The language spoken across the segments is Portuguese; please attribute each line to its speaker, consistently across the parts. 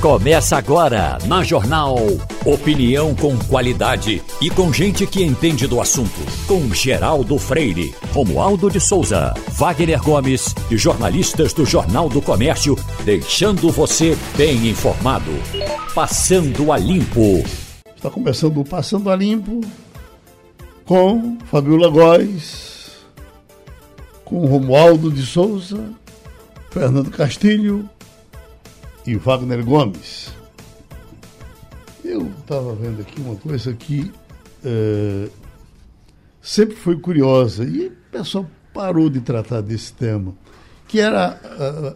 Speaker 1: Começa agora na Jornal. Opinião com qualidade e com gente que entende do assunto. Com Geraldo Freire, Romualdo de Souza, Wagner Gomes e jornalistas do Jornal do Comércio, deixando você bem informado. Passando a Limpo.
Speaker 2: Está começando o Passando a Limpo com Fabiola Góes, com Romualdo de Souza, Fernando Castilho e Wagner Gomes. Eu estava vendo aqui uma coisa que é, sempre foi curiosa e o pessoal parou de tratar desse tema, que era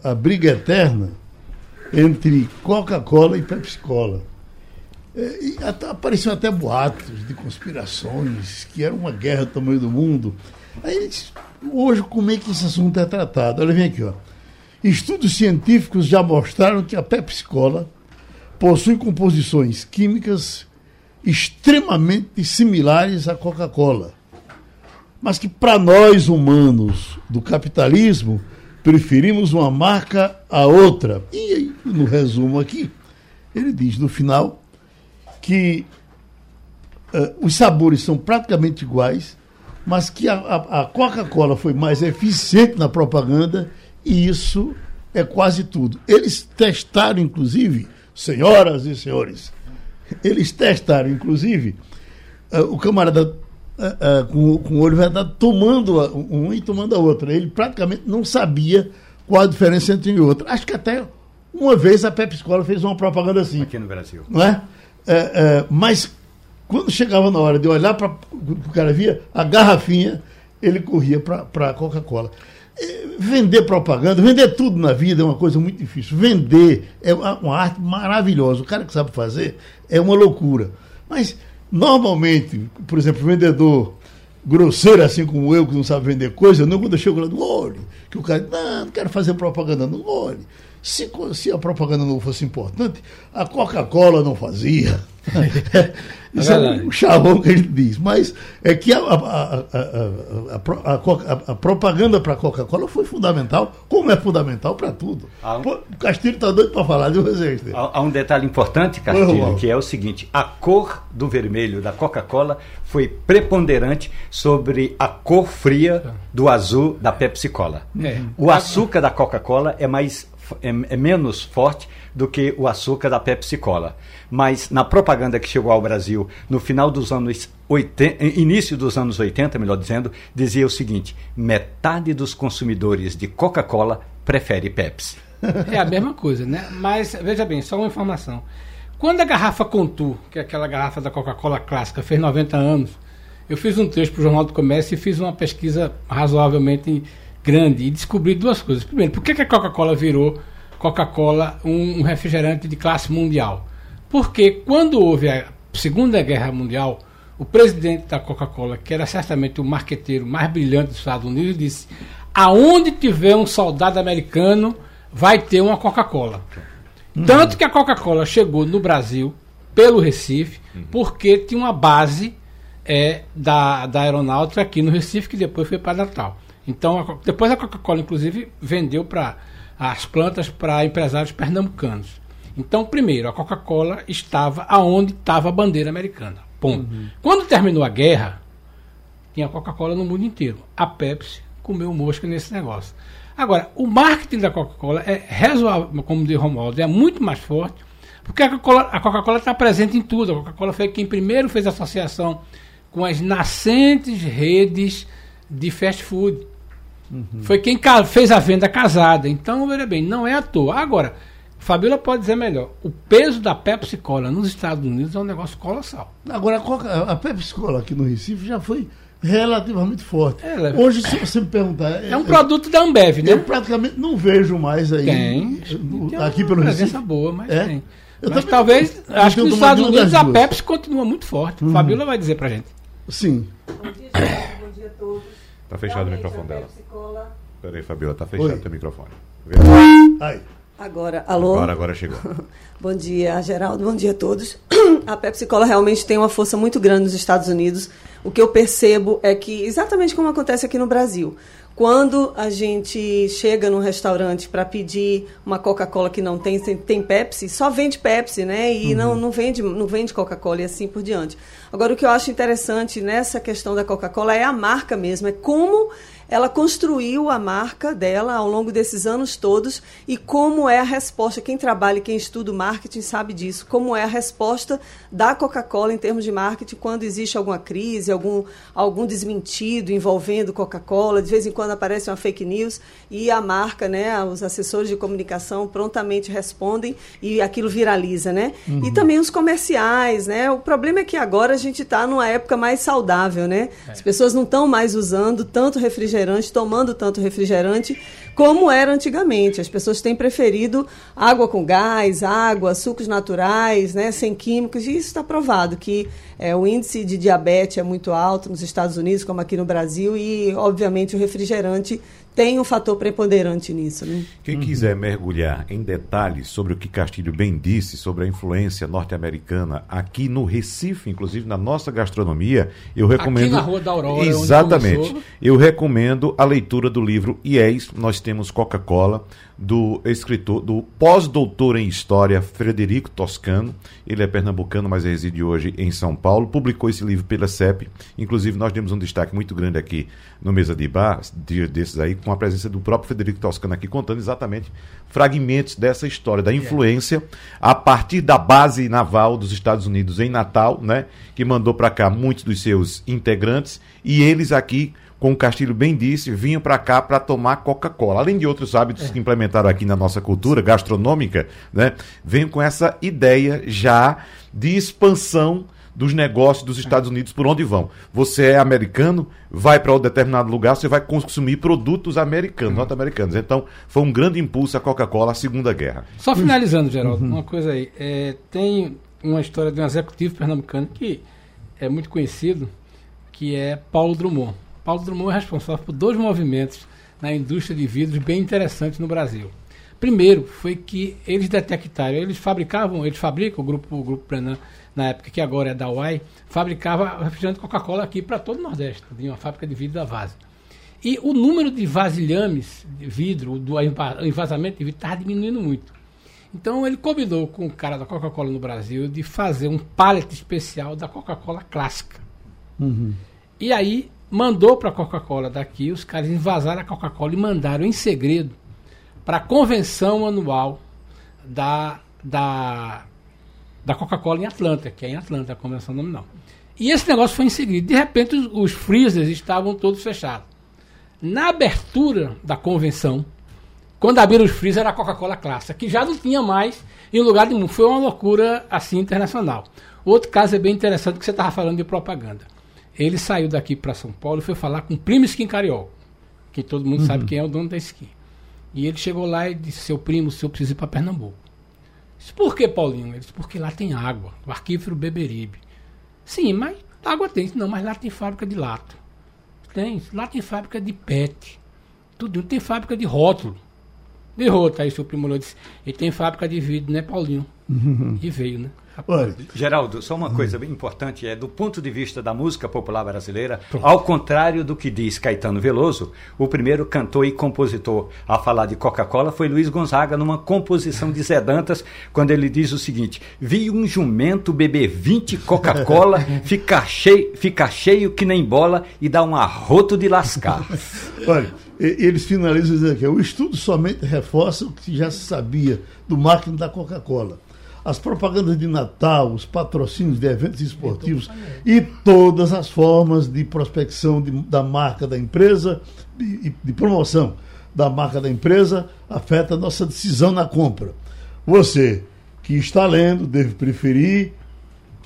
Speaker 2: a, a briga eterna entre Coca-Cola e Pepsi-Cola. É, até, apareciam até boatos de conspirações, que era uma guerra do tamanho do mundo. Aí, hoje, como é que esse assunto é tratado? Olha, vem aqui, ó. Estudos científicos já mostraram que a Pepsi Cola possui composições químicas extremamente similares à Coca-Cola, mas que para nós humanos do capitalismo preferimos uma marca a outra. E no resumo aqui, ele diz no final que uh, os sabores são praticamente iguais, mas que a, a, a Coca-Cola foi mais eficiente na propaganda e isso é quase tudo. Eles testaram, inclusive, senhoras e senhores, eles testaram, inclusive, uh, o camarada uh, uh, com, com o olho vedado tomando um e tomando a outra. Ele praticamente não sabia qual a diferença entre um e outro. Acho que até uma vez a Pepsi Cola fez uma propaganda assim.
Speaker 3: Aqui no Brasil.
Speaker 2: Não é? mas quando chegava na hora de olhar para o cara via a garrafinha, ele corria para a Coca-Cola. Vender propaganda, vender tudo na vida é uma coisa muito difícil. Vender é uma arte maravilhosa. O cara que sabe fazer é uma loucura. Mas, normalmente, por exemplo, vendedor grosseiro, assim como eu, que não sabe vender coisa, não quando eu chego lá que o cara, não, não quero fazer propaganda no olho. Se, se a propaganda não fosse importante, a Coca-Cola não fazia. Isso é, é um chavão que a gente diz. Mas é que a, a, a, a propaganda para a Coca-Cola foi fundamental, como é fundamental para tudo. Um, Pô, o Castilho está doido para falar de vocês.
Speaker 3: Há, há um detalhe importante, Castilho, que é o seguinte: a cor do vermelho da Coca-Cola foi preponderante sobre a cor fria do azul da Pepsi-Cola. É. O açúcar da Coca-Cola é mais é, é, menos forte do que o açúcar da Pepsi Cola. Mas na propaganda que chegou ao Brasil no final dos anos 80, início dos anos 80, melhor dizendo, dizia o seguinte: metade dos consumidores de Coca-Cola prefere Pepsi.
Speaker 4: É a mesma coisa, né? Mas veja bem, só uma informação. Quando a garrafa Contour, que é aquela garrafa da Coca-Cola clássica, fez 90 anos, eu fiz um texto para o Jornal do Comércio e fiz uma pesquisa razoavelmente grande e descobri duas coisas. Primeiro, por que, que a Coca-Cola virou Coca-Cola um, um refrigerante de classe mundial? Porque quando houve a Segunda Guerra Mundial, o presidente da Coca-Cola, que era certamente o marqueteiro mais brilhante dos Estados Unidos, disse: aonde tiver um soldado americano, vai ter uma Coca-Cola. Uhum. Tanto que a Coca-Cola chegou no Brasil pelo Recife, uhum. porque tinha uma base é, da, da aeronáutica aqui no Recife, que depois foi para Natal. Então, a, depois a Coca-Cola, inclusive, vendeu para as plantas para empresários pernambucanos. Então, primeiro, a Coca-Cola estava aonde estava a bandeira americana. Ponto. Uhum. Quando terminou a guerra, tinha Coca-Cola no mundo inteiro. A Pepsi comeu mosca nesse negócio. Agora, o marketing da Coca-Cola é razoável, como diz Romualdo, é muito mais forte, porque a Coca-Cola está presente em tudo. A Coca-Cola foi quem primeiro fez associação com as nascentes redes de fast food. Uhum. Foi quem fez a venda casada. Então, veja bem, não é à toa. Agora, Fabíola pode dizer melhor. O peso da Pepsi Cola nos Estados Unidos é um negócio colossal.
Speaker 2: Agora, a Pepsi Cola aqui no Recife já foi relativamente forte. É, Hoje, se você me perguntar.
Speaker 4: É um produto da Ambev, né?
Speaker 2: Eu praticamente não vejo mais aí.
Speaker 4: Tem.
Speaker 2: aqui pelo Recife.
Speaker 4: boa, mas é? tem. Eu mas talvez, acho que nos Estados Unidos a Pepsi continua muito forte. Uhum. Fabíola vai dizer pra gente.
Speaker 2: Sim.
Speaker 5: Bom dia, bom dia a todos.
Speaker 3: Tá fechado o microfone dela. Peraí, Fabiola, tá fechado o teu microfone.
Speaker 5: Ai. Agora, alô?
Speaker 3: Agora, agora chegou.
Speaker 5: bom dia, Geraldo, bom dia a todos. A Pepsi Cola realmente tem uma força muito grande nos Estados Unidos. O que eu percebo é que, exatamente como acontece aqui no Brasil, Quando a gente chega num restaurante para pedir uma Coca-Cola que não tem, tem Pepsi, só vende Pepsi, né? E uhum. não, não vende, não vende Coca-Cola e assim por diante. Agora, o que eu acho interessante nessa questão da Coca-Cola é a marca mesmo, é como ela construiu a marca dela ao longo desses anos todos e como é a resposta. Quem trabalha, quem estuda o marketing sabe disso. Como é a resposta da Coca-Cola em termos de marketing quando existe alguma crise, algum, algum desmentido envolvendo Coca-Cola. De vez em quando aparece uma fake news e a marca, né, os assessores de comunicação prontamente respondem e aquilo viraliza, né? Uhum. E também os comerciais, né? O problema é que agora a gente está numa época mais saudável, né? É. As pessoas não estão mais usando tanto refrigerante refrigerante, tomando tanto refrigerante como era antigamente. As pessoas têm preferido água com gás, água, sucos naturais, né, sem químicos, e isso está provado que é, o índice de diabetes é muito alto nos Estados Unidos, como aqui no Brasil, e obviamente o refrigerante tem um fator preponderante nisso. Né?
Speaker 6: Quem uhum. quiser mergulhar em detalhes sobre o que Castilho bem disse sobre a influência norte-americana aqui no Recife, inclusive na nossa gastronomia, eu recomendo. Aqui
Speaker 4: na Rua da Aurora.
Speaker 6: Exatamente. Eu recomendo a leitura do livro IES. Nós temos Coca-Cola do escritor, do pós-doutor em História, Frederico Toscano. Ele é pernambucano, mas reside hoje em São Paulo. Publicou esse livro pela CEP. Inclusive, nós demos um destaque muito grande aqui no Mesa de Bar, dia desses aí, com a presença do próprio Frederico Toscano aqui, contando exatamente fragmentos dessa história, da influência a partir da base naval dos Estados Unidos em Natal, né? Que mandou para cá muitos dos seus integrantes e eles aqui como o Castilho bem disse, vinham para cá para tomar Coca-Cola. Além de outros hábitos é. que implementaram aqui na nossa cultura gastronômica, né, vem com essa ideia já de expansão dos negócios dos Estados Unidos por onde vão. Você é americano, vai para um determinado lugar, você vai consumir produtos americanos, uhum. norte-americanos. Então, foi um grande impulso a Coca-Cola à Segunda Guerra.
Speaker 4: Só finalizando, Geraldo, uhum. uma coisa aí. É, tem uma história de um executivo pernambucano que é muito conhecido, que é Paulo Drummond. Paulo Drummond é responsável por dois movimentos na indústria de vidros bem interessantes no Brasil. Primeiro foi que eles detectaram, eles fabricavam, eles fabricam, o grupo, o grupo Prenan, na época que agora é da UAI, fabricava refrigerante Coca-Cola aqui para todo o Nordeste, tinha uma fábrica de vidro da Vase. E o número de vasilhames de vidro, do envasamento de vidro, estava diminuindo muito. Então ele combinou com o cara da Coca-Cola no Brasil de fazer um pallet especial da Coca-Cola clássica. Uhum. E aí mandou para a Coca-Cola daqui, os caras invasaram a Coca-Cola e mandaram em segredo para a convenção anual da, da, da Coca-Cola em Atlanta, que é em Atlanta a convenção nominal. E esse negócio foi em segredo. De repente, os, os freezers estavam todos fechados. Na abertura da convenção, quando abriram os freezers, era a Coca-Cola clássica, que já não tinha mais em lugar de Foi uma loucura assim internacional. Outro caso é bem interessante que você estava falando de propaganda. Ele saiu daqui para São Paulo e foi falar com o primo Skin Cariol, que todo mundo uhum. sabe quem é o dono da Skin. E ele chegou lá e disse: Seu primo, o senhor precisa ir para Pernambuco. Disse, Por que, Paulinho? Ele disse: Porque lá tem água, o arquífero Beberibe. Sim, mas água tem. Não, mas lá tem fábrica de lata. Tem. Lá tem fábrica de PET. Tudo. Tem fábrica de rótulo. De rota. Aí seu primo disse: E tem fábrica de vidro, né, Paulinho? E veio, né?
Speaker 3: Olha. Geraldo, só uma coisa bem importante é do ponto de vista da música popular brasileira, ao contrário do que diz Caetano Veloso, o primeiro cantor e compositor a falar de Coca-Cola foi Luiz Gonzaga numa composição de Zé Dantas, quando ele diz o seguinte: "Vi um jumento beber 20 Coca-Cola, ficar cheio, fica cheio que nem bola e dá um arroto de lascar".
Speaker 2: Olha, eles finalizam dizendo que o estudo somente reforça o que já se sabia do marketing da Coca-Cola as propagandas de Natal, os patrocínios de eventos esportivos e todas as formas de prospecção de, da marca da empresa e de, de promoção da marca da empresa afeta a nossa decisão na compra. Você que está lendo deve preferir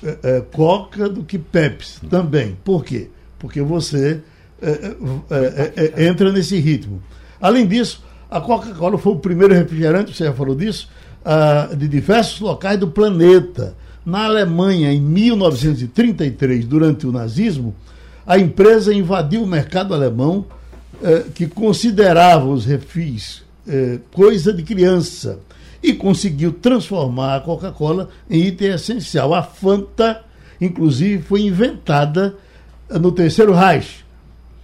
Speaker 2: é, é, Coca do que Pepsi também. Por quê? Porque você é, entra nesse ritmo. Além disso, a Coca-Cola foi o primeiro refrigerante, você já falou disso, uh, de diversos locais do planeta. Na Alemanha, em 1933, durante o nazismo, a empresa invadiu o mercado alemão, uh, que considerava os refis uh, coisa de criança, e conseguiu transformar a Coca-Cola em item essencial. A Fanta, inclusive, foi inventada no Terceiro Reich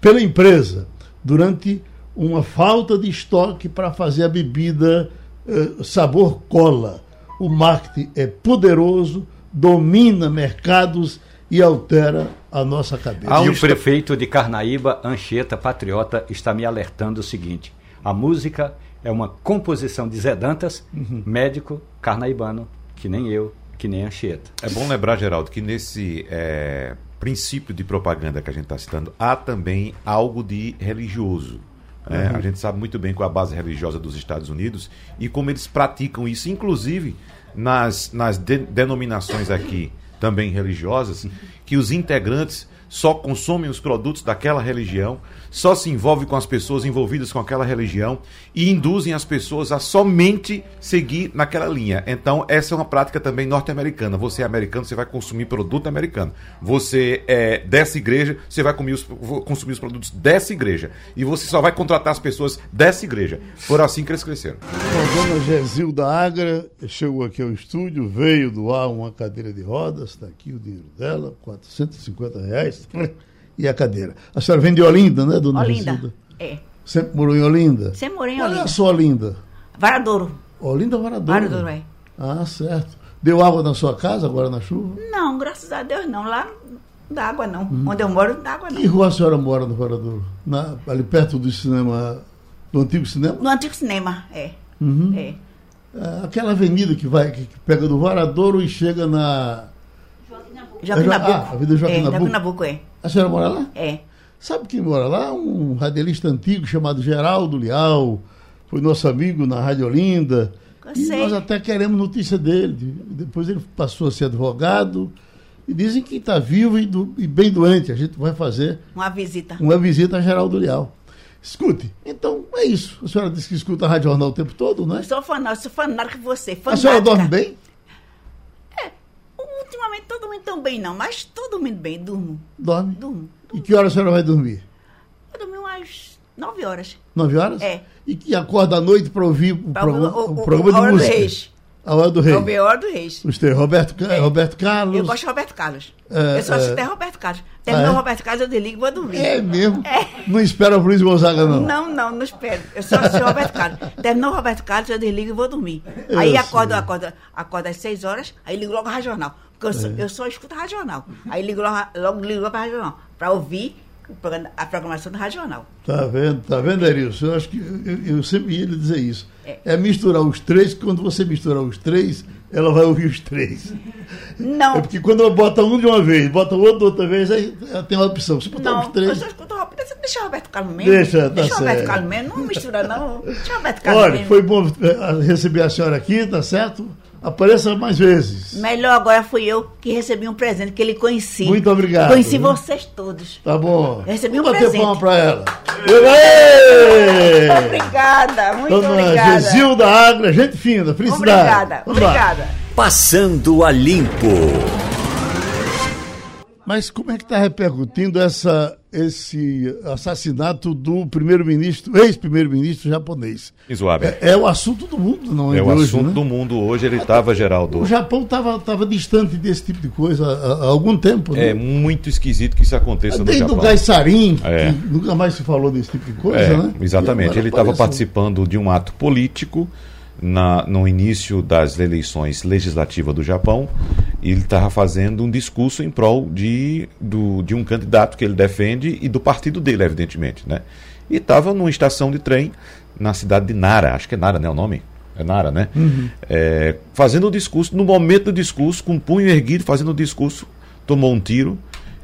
Speaker 2: pela empresa durante uma falta de estoque para fazer a bebida sabor cola. O marketing é poderoso, domina mercados e altera a nossa cabeça.
Speaker 3: E o prefeito de Carnaíba, Anchieta Patriota, está me alertando o seguinte: a música é uma composição de Zé Dantas, uhum. médico carnaibano, que nem eu, que nem Anchieta.
Speaker 6: É bom lembrar, Geraldo, que nesse é, princípio de propaganda que a gente está citando, há também algo de religioso. Né? Uhum. A gente sabe muito bem qual é a base religiosa dos Estados Unidos e como eles praticam isso, inclusive nas, nas de, denominações aqui também religiosas, que os integrantes só consomem os produtos daquela religião, só se envolvem com as pessoas envolvidas com aquela religião e induzem as pessoas a somente seguir naquela linha. Então, essa é uma prática também norte-americana. Você é americano, você vai consumir produto americano. Você é dessa igreja, você vai os, consumir os produtos dessa igreja. E você só vai contratar as pessoas dessa igreja. Foram assim que eles cresceram.
Speaker 2: A dona Gesilda Agra chegou aqui ao estúdio, veio doar uma cadeira de rodas, está aqui o dinheiro dela, 450 reais. E a cadeira. A senhora vem de Olinda, né, dona
Speaker 7: Olinda, Ricilda? é.
Speaker 2: Sempre morou em Olinda?
Speaker 7: Sempre morei em Olinda.
Speaker 2: Olha só Olinda.
Speaker 7: Varadouro.
Speaker 2: Olinda Varadouro.
Speaker 7: Varadouro, é.
Speaker 2: Ah, certo. Deu água na sua casa agora na chuva?
Speaker 7: Não, graças a Deus não. Lá não dá água não. Hum. Onde eu moro não dá água não.
Speaker 2: Que rua a senhora mora no Varadouro? Na, ali perto do cinema, do antigo cinema?
Speaker 7: No antigo cinema, é.
Speaker 2: Uhum. é. é aquela avenida que vai, que pega do Varadouro e chega na
Speaker 7: Joaquim Nabuco. Ah,
Speaker 2: a vida Joaquim
Speaker 7: é,
Speaker 2: Nabuco.
Speaker 7: Nabuco, é.
Speaker 2: A senhora mora lá?
Speaker 7: É.
Speaker 2: Sabe quem mora lá? Um radialista antigo chamado Geraldo Leal. Foi nosso amigo na Rádio Olinda. E nós até queremos notícia dele. Depois ele passou a ser advogado. E dizem que está vivo e, do, e, bem doente. A gente vai fazer
Speaker 7: uma visita.
Speaker 2: Uma visita a Geraldo Leal. Escute, então é isso. A senhora disse que escuta a Rádio Jornal o tempo todo, não é?
Speaker 7: Eu sou fanática, sou fanática que você. Fanática.
Speaker 2: A senhora dorme bem?
Speaker 7: Ultimamente todo mundo tão bem, não, mas todo dormindo bem, durmo.
Speaker 2: Dorme?
Speaker 7: Durmo.
Speaker 2: E que hora a senhora vai dormir?
Speaker 7: Eu dormi umas nove horas.
Speaker 2: Nove horas?
Speaker 7: É.
Speaker 2: E que acorda à noite para ouvir o,
Speaker 7: pra
Speaker 2: programa,
Speaker 7: o, o,
Speaker 2: o programa
Speaker 7: de
Speaker 2: música?
Speaker 7: Do Reis.
Speaker 2: A Hora do Rei.
Speaker 7: A Hora do Reis.
Speaker 2: Gostei. Roberto, é. Roberto Carlos.
Speaker 7: Eu gosto de Roberto Carlos. É, eu só assisto é. Roberto Carlos. Terminou ah, é? Roberto Carlos, eu desligo e vou dormir.
Speaker 2: É mesmo? É. Não espera o Luiz Gonzaga, não?
Speaker 7: Não, não, não espero. Eu só assisto Roberto Carlos. Terminou o Roberto Carlos, eu desligo e vou dormir. Eu aí acordo, acordo, acordo às seis horas, aí ligo logo o Regional. Porque eu, só, é. eu só escuto Regional. Aí ligo logo, logo ligo para a Regional. Para ouvir a programação do Regional.
Speaker 2: Tá vendo, tá vendo, Erilson? Eu acho que eu, eu sempre ia lhe dizer isso. É. é misturar os três, quando você misturar os três, ela vai ouvir os três.
Speaker 7: Não.
Speaker 2: É porque quando ela bota um de uma vez, bota o outro de outra vez, aí ela tem uma opção. Se
Speaker 7: botar
Speaker 2: não, os três.
Speaker 7: Eu só escuto Roberto, deixa o Roberto Carlos mesmo.
Speaker 2: Deixa, tá
Speaker 7: deixa
Speaker 2: o
Speaker 7: Roberto Carlos mesmo, não mistura não. Deixa o Roberto Carlos
Speaker 2: Olha,
Speaker 7: mesmo.
Speaker 2: foi bom eh, receber a senhora aqui, tá certo? Apareça mais vezes.
Speaker 7: Melhor agora fui eu que recebi um presente que ele conheci.
Speaker 2: Muito obrigado.
Speaker 7: Conheci vocês todos.
Speaker 2: Tá bom.
Speaker 7: Eu recebi um
Speaker 2: Vamos
Speaker 7: presente.
Speaker 2: bater palma pra ela.
Speaker 7: Muito obrigada, muito
Speaker 2: Dona
Speaker 7: obrigada.
Speaker 2: Gesilda Agra, gente fina, felicidade.
Speaker 7: Obrigada, Vamos obrigada. Lá.
Speaker 1: Passando a limpo.
Speaker 2: Mas como é que está repercutindo essa, esse assassinato do primeiro-ministro, ex-primeiro-ministro japonês?
Speaker 6: Izuabe.
Speaker 2: É, é, o assunto do mundo, não é?
Speaker 6: É o
Speaker 2: hoje,
Speaker 6: assunto
Speaker 2: né?
Speaker 6: do mundo hoje, ele estava, Geraldo.
Speaker 2: O Japão estava tava distante desse tipo de coisa há, há algum tempo.
Speaker 6: Né? É muito esquisito que isso aconteça
Speaker 2: Desde
Speaker 6: no Japão.
Speaker 2: Desde o Gaisarin, é. nunca mais se falou desse tipo de coisa,
Speaker 6: é,
Speaker 2: né?
Speaker 6: Exatamente. Ele estava participando de um ato político na, no início das eleições legislativas do Japão, ele estava fazendo um discurso em prol de, do, de um candidato que ele defende e do partido dele, evidentemente. Né? E estava numa estação de trem na cidade de Nara, acho que é Nara, né? O nome? É Nara, né?
Speaker 2: Uhum.
Speaker 6: É, fazendo o discurso, no momento do discurso, com o punho erguido, fazendo o discurso, tomou um tiro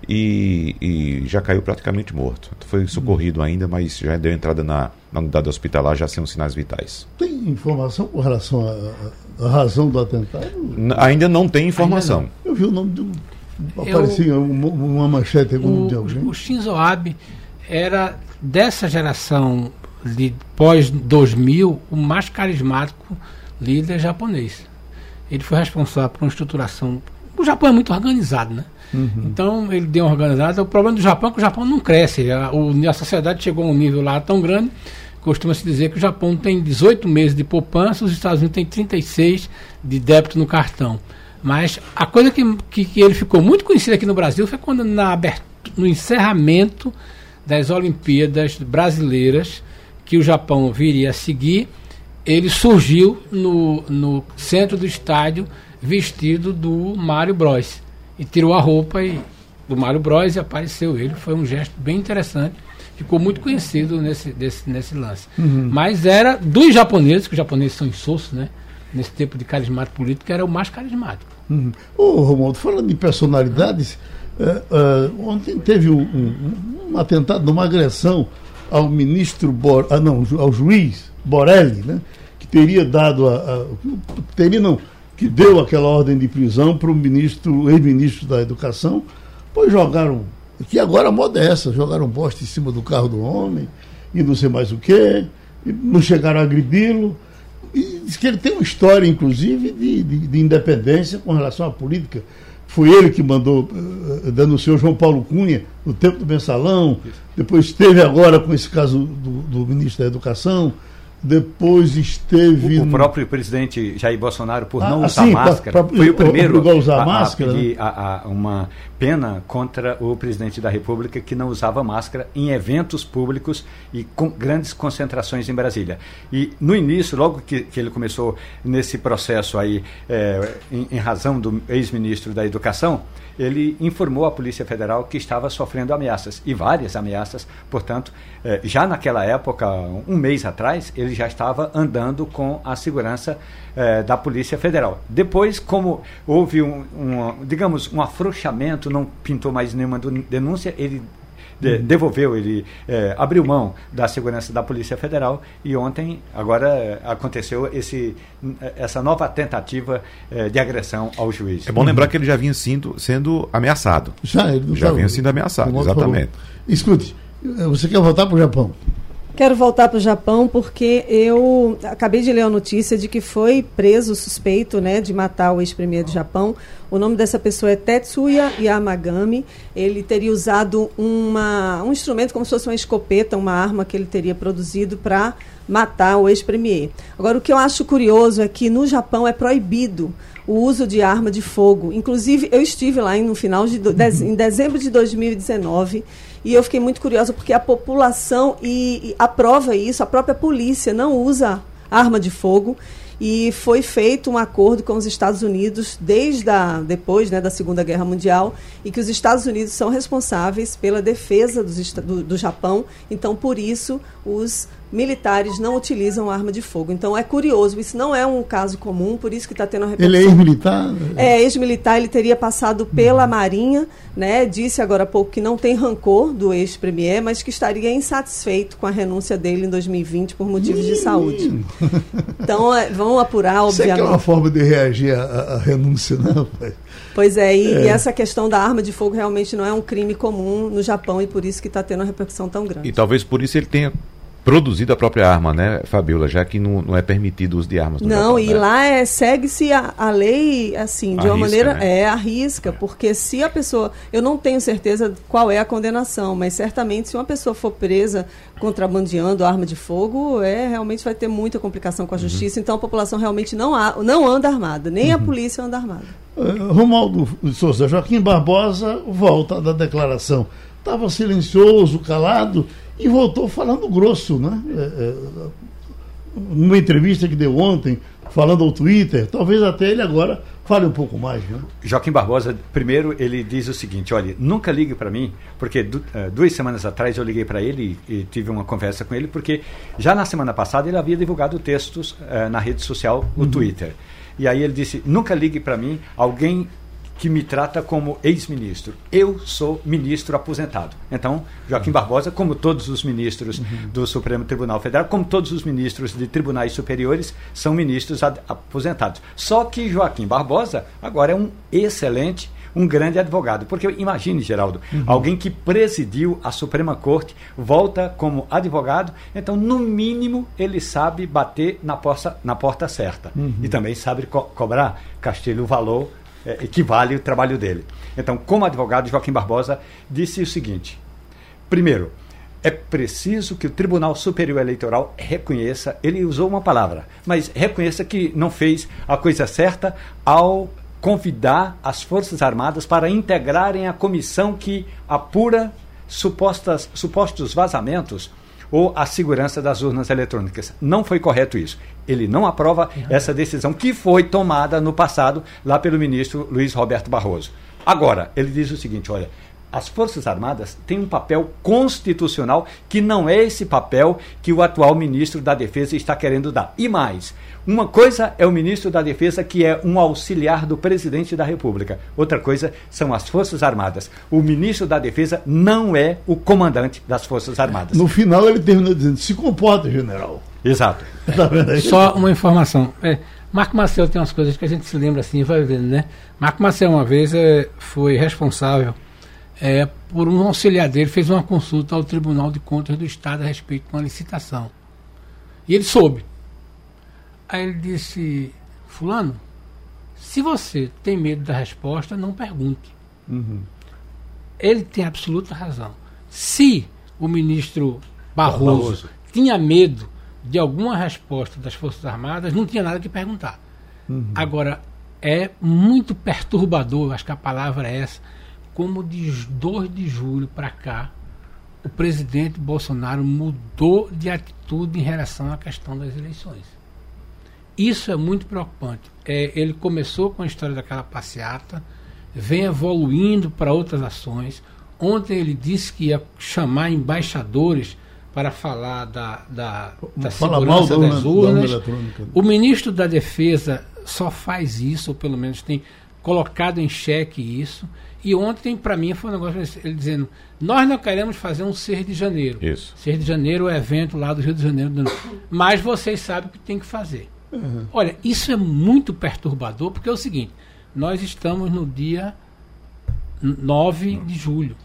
Speaker 6: e, e, já caiu praticamente morto. Foi socorrido ainda, mas já deu entrada na, na unidade hospitalar, já sem os sinais vitais.
Speaker 2: Tem informação com relação à razão do atentado?
Speaker 6: N ainda não tem informação. Não.
Speaker 2: Eu vi o nome de um. Aparecia Eu, uma, uma, manchete o, de alguém.
Speaker 4: O Shinzo Abe era dessa geração de pós-2000 o mais carismático líder japonês. Ele foi responsável por uma estruturação. O Japão é muito organizado, né?
Speaker 2: Uhum.
Speaker 4: Então ele deu uma organizada. O problema do Japão é que o Japão não cresce. A, o, a sociedade chegou a um nível lá tão grande. Costuma-se dizer que o Japão tem 18 meses de poupança, os Estados Unidos têm 36 de débito no cartão. Mas a coisa que, que, que ele ficou muito conhecido aqui no Brasil foi quando na abertura, no encerramento das Olimpíadas brasileiras, que o Japão viria a seguir, ele surgiu no, no centro do estádio vestido do Mário Bros. E tirou a roupa e, do Mário Bros e apareceu ele. Foi um gesto bem interessante. Ficou muito conhecido nesse, desse, nesse lance. Uhum. Mas era dos japoneses, que os japoneses são insossos, né? Nesse tempo de carismático político, era o mais carismático.
Speaker 2: Uhum. Ô, Romualdo, falando de personalidades, uh, uh, ontem teve um, um, um, atentado, uma agressão ao ministro, Bor, ah, não, ao juiz Borelli, né? Que teria dado a, a teria não, que deu aquela ordem de prisão para o ministro, ex-ministro da Educação, pois jogaram, que agora a moda é essa, jogaram bosta em cima do carro do homem, e não sei mais o quê, não chegaram a agredi-lo. E diz que ele tem uma história, inclusive, de, de, de independência com relação à política. Foi ele que mandou, uh, denunciou João Paulo Cunha no tempo do mensalão, depois esteve agora com esse caso do, do ministro da Educação, depois esteve.
Speaker 3: O, o próprio presidente Jair Bolsonaro, por ah, não usar sim, máscara, pra, pra, foi o primeiro
Speaker 2: a usar a, máscara,
Speaker 3: a pedir a, a, uma pena contra o presidente da República que não usava máscara em eventos públicos e com grandes concentrações em Brasília. E no início, logo que, que ele começou nesse processo aí, é, em, em razão do ex-ministro da Educação, ele informou à Polícia Federal que estava sofrendo ameaças, e várias ameaças, portanto, eh, já naquela época, um mês atrás, ele já estava andando com a segurança eh, da Polícia Federal. Depois, como houve um, um, digamos, um afrouxamento, não pintou mais nenhuma denúncia, ele de, devolveu, ele é, abriu mão da segurança da Polícia Federal e ontem, agora, é, aconteceu esse, essa nova tentativa é, de agressão ao juiz.
Speaker 6: É bom lembrar que ele já vinha sendo, sendo ameaçado.
Speaker 2: Já, ele
Speaker 6: já vinha sendo ameaçado, exatamente.
Speaker 2: Escute, você quer voltar para o Japão?
Speaker 5: Quero voltar para o Japão porque eu acabei de ler a notícia de que foi preso suspeito né, de matar o ex-premier do Japão. O nome dessa pessoa é Tetsuya Yamagami. Ele teria usado uma, um instrumento como se fosse uma escopeta, uma arma que ele teria produzido para matar o ex-premier. Agora, o que eu acho curioso é que no Japão é proibido o uso de arma de fogo. Inclusive, eu estive lá no final de, de em dezembro de 2019 e eu fiquei muito curiosa porque a população e, e aprova isso, a própria polícia não usa arma de fogo e foi feito um acordo com os Estados Unidos desde a, depois né, da Segunda Guerra Mundial e que os Estados Unidos são responsáveis pela defesa do, do Japão. Então, por isso, os militares não utilizam arma de fogo. Então é curioso, isso não é um caso comum, por isso que está tendo a
Speaker 2: repercussão. Ele é ex-militar?
Speaker 5: É, ex-militar, ele teria passado pela uhum. Marinha, né? Disse agora há pouco que não tem rancor do ex-premier, mas que estaria insatisfeito com a renúncia dele em 2020 por motivos de saúde. Então é, vão apurar, obviamente. Isso é,
Speaker 2: é uma forma de reagir à, à renúncia, não,
Speaker 5: pai? Pois é e, é, e, essa questão da arma de fogo realmente não é um crime comum no Japão e por isso que está tendo uma repercussão tão grande.
Speaker 6: E talvez por isso ele tenha produzido a própria arma, né, Fabiola? Já que não, não é permitido o uso de armas.
Speaker 5: Não, Japão, e né? lá é, segue-se a, a, lei, assim, de uma maneira. Né? É, arrisca, porque se a pessoa. Eu não tenho certeza qual é a condenação, mas certamente se uma pessoa for presa contrabandeando arma de fogo, é realmente vai ter muita complicação com a uhum. justiça. Uhum. Então a população realmente não, há, não anda armada, nem uhum. a polícia anda armada.
Speaker 2: Uh, Romualdo Souza, Joaquim Barbosa volta da declaração. Estava silencioso, calado e voltou falando grosso, né? É, é, numa entrevista que deu ontem, falando ao Twitter, talvez até ele agora fale um pouco mais. Né?
Speaker 3: Joaquim Barbosa, primeiro, ele diz o seguinte: olha, nunca ligue para mim, porque du uh, duas semanas atrás eu liguei para ele e, e, tive uma conversa com ele, porque já na semana passada ele havia divulgado textos uh, na rede social, o uhum. Twitter. E aí ele disse: nunca ligue para mim, alguém que me trata como ex-ministro. Eu sou ministro aposentado. Então, Joaquim Barbosa, como todos os ministros uhum. do Supremo Tribunal Federal, como todos os ministros de tribunais superiores, são ministros aposentados. Só que Joaquim Barbosa agora é um excelente um grande advogado. Porque imagine, Geraldo, uhum. alguém que presidiu a Suprema Corte volta como advogado, então, no mínimo, ele sabe bater na porta, na porta certa. Uhum. E também sabe co cobrar Castilho valor é, equivale o trabalho dele. Então, como advogado, Joaquim Barbosa disse o seguinte: primeiro, é preciso que o Tribunal Superior Eleitoral reconheça, ele usou uma palavra, mas reconheça que não fez a coisa certa ao convidar as Forças Armadas para integrarem a comissão que apura supostas, supostos vazamentos ou a segurança das urnas eletrônicas. Não foi correto isso. Ele não aprova essa decisão que foi tomada no passado lá pelo ministro Luiz Roberto Barroso. Agora, ele diz o seguinte: olha, as Forças Armadas têm um papel constitucional que não é esse papel que o atual ministro da Defesa está querendo dar. E mais, uma coisa é o ministro da Defesa, que é um auxiliar do presidente da República. Outra coisa são as Forças Armadas. O ministro da Defesa não é o comandante das Forças Armadas.
Speaker 2: No final, ele termina dizendo: se comporta, general.
Speaker 3: Exato.
Speaker 4: Tá Só uma informação. É, Marco Marcel tem umas coisas que a gente se lembra assim, vai vendo, né? Marco Marcel, uma vez, é, foi responsável é, por um auxiliar dele, fez uma consulta ao Tribunal de Contas do Estado a respeito de uma licitação. E ele soube. Aí ele disse: Fulano, se você tem medo da resposta, não pergunte. Uhum. Ele tem absoluta razão. Se o ministro Barroso, Barroso, tinha medo de alguma resposta das Forças Armadas, não tinha nada que perguntar. Uhum. Agora, é muito perturbador, acho que a palavra é essa como de 2 de julho para cá, o presidente Bolsonaro mudou de atitude em relação à questão das eleições. Isso é muito preocupante. É, ele começou com a história daquela passeata, vem evoluindo para outras ações. Ontem ele disse que ia chamar embaixadores para falar da, da, da segurança da das urnas. Da o ministro da Defesa só faz isso, ou pelo menos tem colocado em xeque isso. E ontem, para mim, foi um negócio ele dizendo: nós não queremos fazer um Ser de Janeiro.
Speaker 6: Isso.
Speaker 4: Ser de Janeiro é evento lá do Rio de Janeiro. Mas vocês sabem o que tem que fazer. Uhum. Olha, isso é muito perturbador, porque é o seguinte: nós estamos no dia 9 de julho,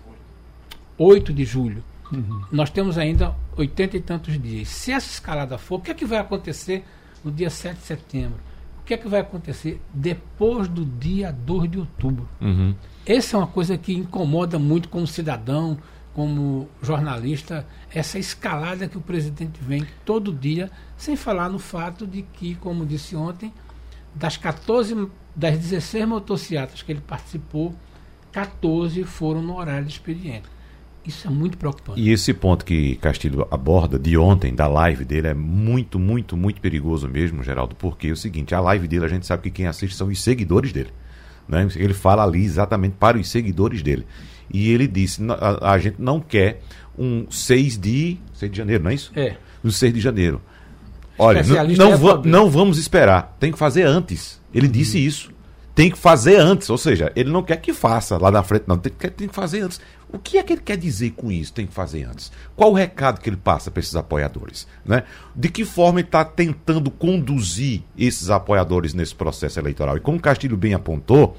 Speaker 4: 8 de julho. Uhum. Nós temos ainda oitenta e tantos dias. Se essa escalada for, o que é que vai acontecer no dia 7 de setembro? O que é que vai acontecer depois do dia 2 de outubro? Uhum. Essa é uma coisa que incomoda muito como cidadão, como jornalista, essa escalada que o presidente vem todo dia, sem falar no fato de que, como disse ontem, das 14, das 16 motocicletas que ele participou, 14 foram no horário de expediente. Isso é muito preocupante.
Speaker 6: E esse ponto que Castilho aborda de ontem, da live dele, é muito, muito, muito perigoso mesmo, Geraldo, porque é o seguinte, a live dele a gente sabe que quem assiste são os seguidores dele. Né? Ele fala ali exatamente para os seguidores dele. E ele disse: a, a gente não quer um 6 de, 6 de janeiro, não é isso?
Speaker 4: É.
Speaker 6: No 6 de janeiro. Olha, não, é va não vamos esperar, tem que fazer antes. Ele uhum. disse isso. Tem que fazer antes, ou seja, ele não quer que faça lá na frente, não. Tem, tem que fazer antes. O que é que ele quer dizer com isso? Tem que fazer antes. Qual o recado que ele passa para esses apoiadores? Né? De que forma ele está tentando conduzir esses apoiadores nesse processo eleitoral? E como Castilho bem apontou,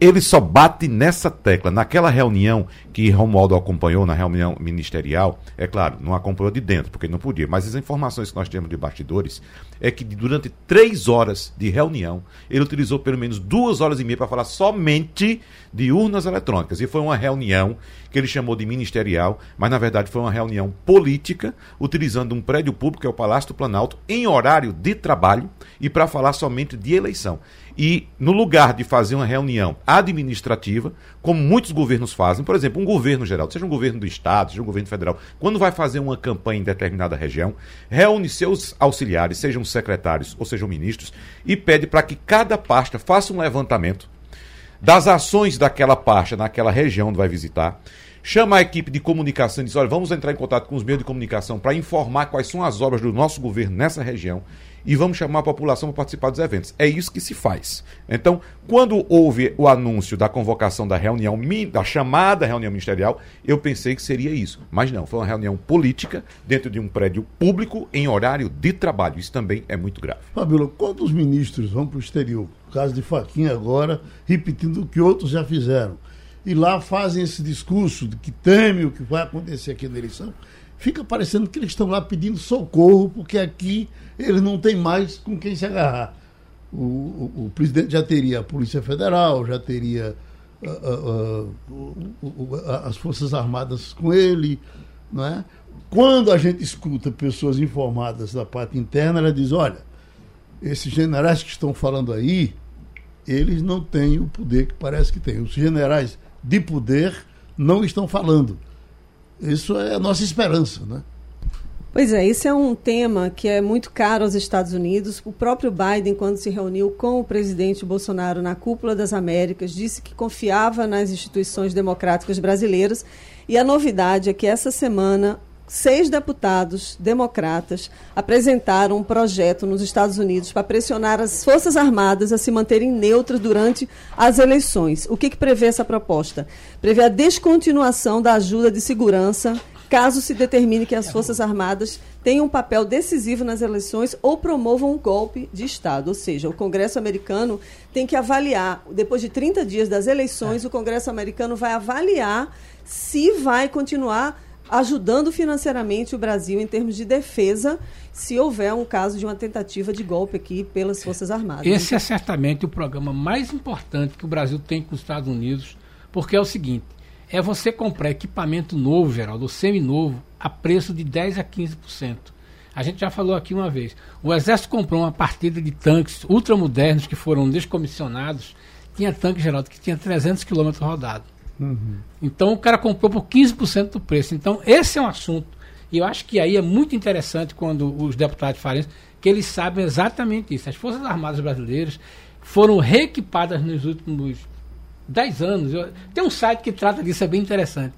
Speaker 6: ele só bate nessa tecla. Naquela reunião que Romualdo acompanhou, na reunião ministerial, é claro, não acompanhou de dentro, porque não podia, mas as informações que nós temos de bastidores é que durante três horas de reunião, ele utilizou pelo menos duas horas e meia para falar somente de urnas eletrônicas. E foi uma reunião que ele chamou de ministerial, mas na verdade foi uma reunião política, utilizando um prédio público, que é o Palácio do Planalto, em horário de trabalho e para falar somente de eleição. E no lugar de fazer uma reunião administrativa, como muitos governos fazem, por exemplo, um governo geral, seja um governo do estado, seja um governo federal, quando vai fazer uma campanha em determinada região, reúne seus auxiliares, sejam secretários ou sejam ministros, e pede para que cada pasta faça um levantamento das ações daquela pasta naquela região onde vai visitar, chama a equipe de comunicação e diz: olha, vamos entrar em contato com os meios de comunicação para informar quais são as obras do nosso governo nessa região e vamos chamar a população para participar dos eventos. É isso que se faz. Então, quando houve o anúncio da convocação da reunião, da chamada reunião ministerial, eu pensei que seria isso. Mas não, foi uma reunião política dentro de um prédio público em horário de trabalho. Isso também é muito grave.
Speaker 2: Fabíola, quando os ministros vão para o exterior, caso de Faquinha agora, repetindo o que outros já fizeram, e lá fazem esse discurso de que teme o que vai acontecer aqui na eleição, fica parecendo que eles estão lá pedindo socorro, porque aqui eles não têm mais com quem se agarrar. O, o, o presidente já teria a Polícia Federal, já teria uh, uh, uh, as Forças Armadas com ele. Não é? Quando a gente escuta pessoas informadas da parte interna, ela diz: olha, esses generais que estão falando aí, eles não têm o poder que parece que têm. Os generais de poder não estão falando. Isso é a nossa esperança, né?
Speaker 5: Pois é, esse é um tema que é muito caro aos Estados Unidos. O próprio Biden, quando se reuniu com o presidente Bolsonaro na Cúpula das Américas, disse que confiava nas instituições democráticas brasileiras. E a novidade é que essa semana seis deputados democratas apresentaram um projeto nos Estados Unidos para pressionar as Forças Armadas a se manterem neutras durante as eleições. O que, que prevê essa proposta? Prevê a descontinuação da ajuda de segurança caso se determine que as Forças Armadas tenham um papel decisivo nas eleições ou promovam um golpe de Estado. Ou seja, o Congresso americano tem que avaliar, depois de 30 dias das eleições, é. o Congresso americano vai avaliar se vai continuar ajudando financeiramente o Brasil em termos de defesa se houver um caso de uma tentativa de golpe aqui pelas Forças Armadas.
Speaker 4: Esse é certamente o programa mais importante que o Brasil tem com os Estados Unidos, porque é o seguinte: é você comprar equipamento novo, Geraldo, semi-novo, a preço de 10 a 15%. A gente já falou aqui uma vez. O Exército comprou uma partida de tanques ultramodernos que foram descomissionados. Tinha tanque, Geraldo, que tinha 300 quilômetros rodados. Uhum. Então o cara comprou por 15% do preço. Então esse é um assunto. E eu acho que aí é muito interessante quando os deputados falam isso, que eles sabem exatamente isso. As Forças Armadas Brasileiras foram reequipadas nos últimos 10 anos. Eu, tem um site que trata disso, é bem interessante.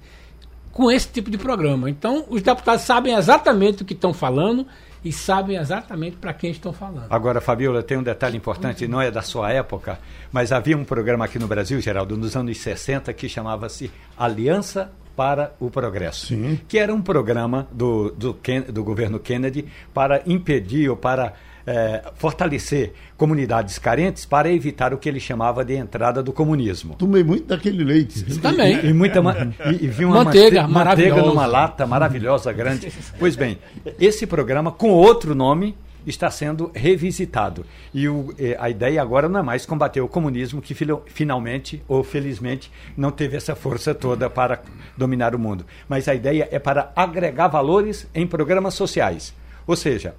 Speaker 4: Com esse tipo de programa. Então, os deputados sabem exatamente o que estão falando e sabem exatamente para quem estão falando.
Speaker 3: Agora, Fabiola, tem um detalhe importante, não é da sua época, mas havia um programa aqui no Brasil, Geraldo, nos anos 60, que chamava-se Aliança para o Progresso, Sim. que era um programa do, do, do governo Kennedy para impedir ou para é, fortalecer comunidades carentes para evitar o que ele chamava de entrada do comunismo.
Speaker 2: Tomei muito daquele leite.
Speaker 3: Também. E, e muita e, e vi uma manteiga, manteiga numa lata maravilhosa, grande. Pois bem, esse programa com outro nome está sendo revisitado. E o, a ideia agora não é mais combater o comunismo, que finalmente, ou felizmente, não teve essa força toda para dominar o mundo. Mas a ideia é para agregar valores em programas sociais. Ou seja,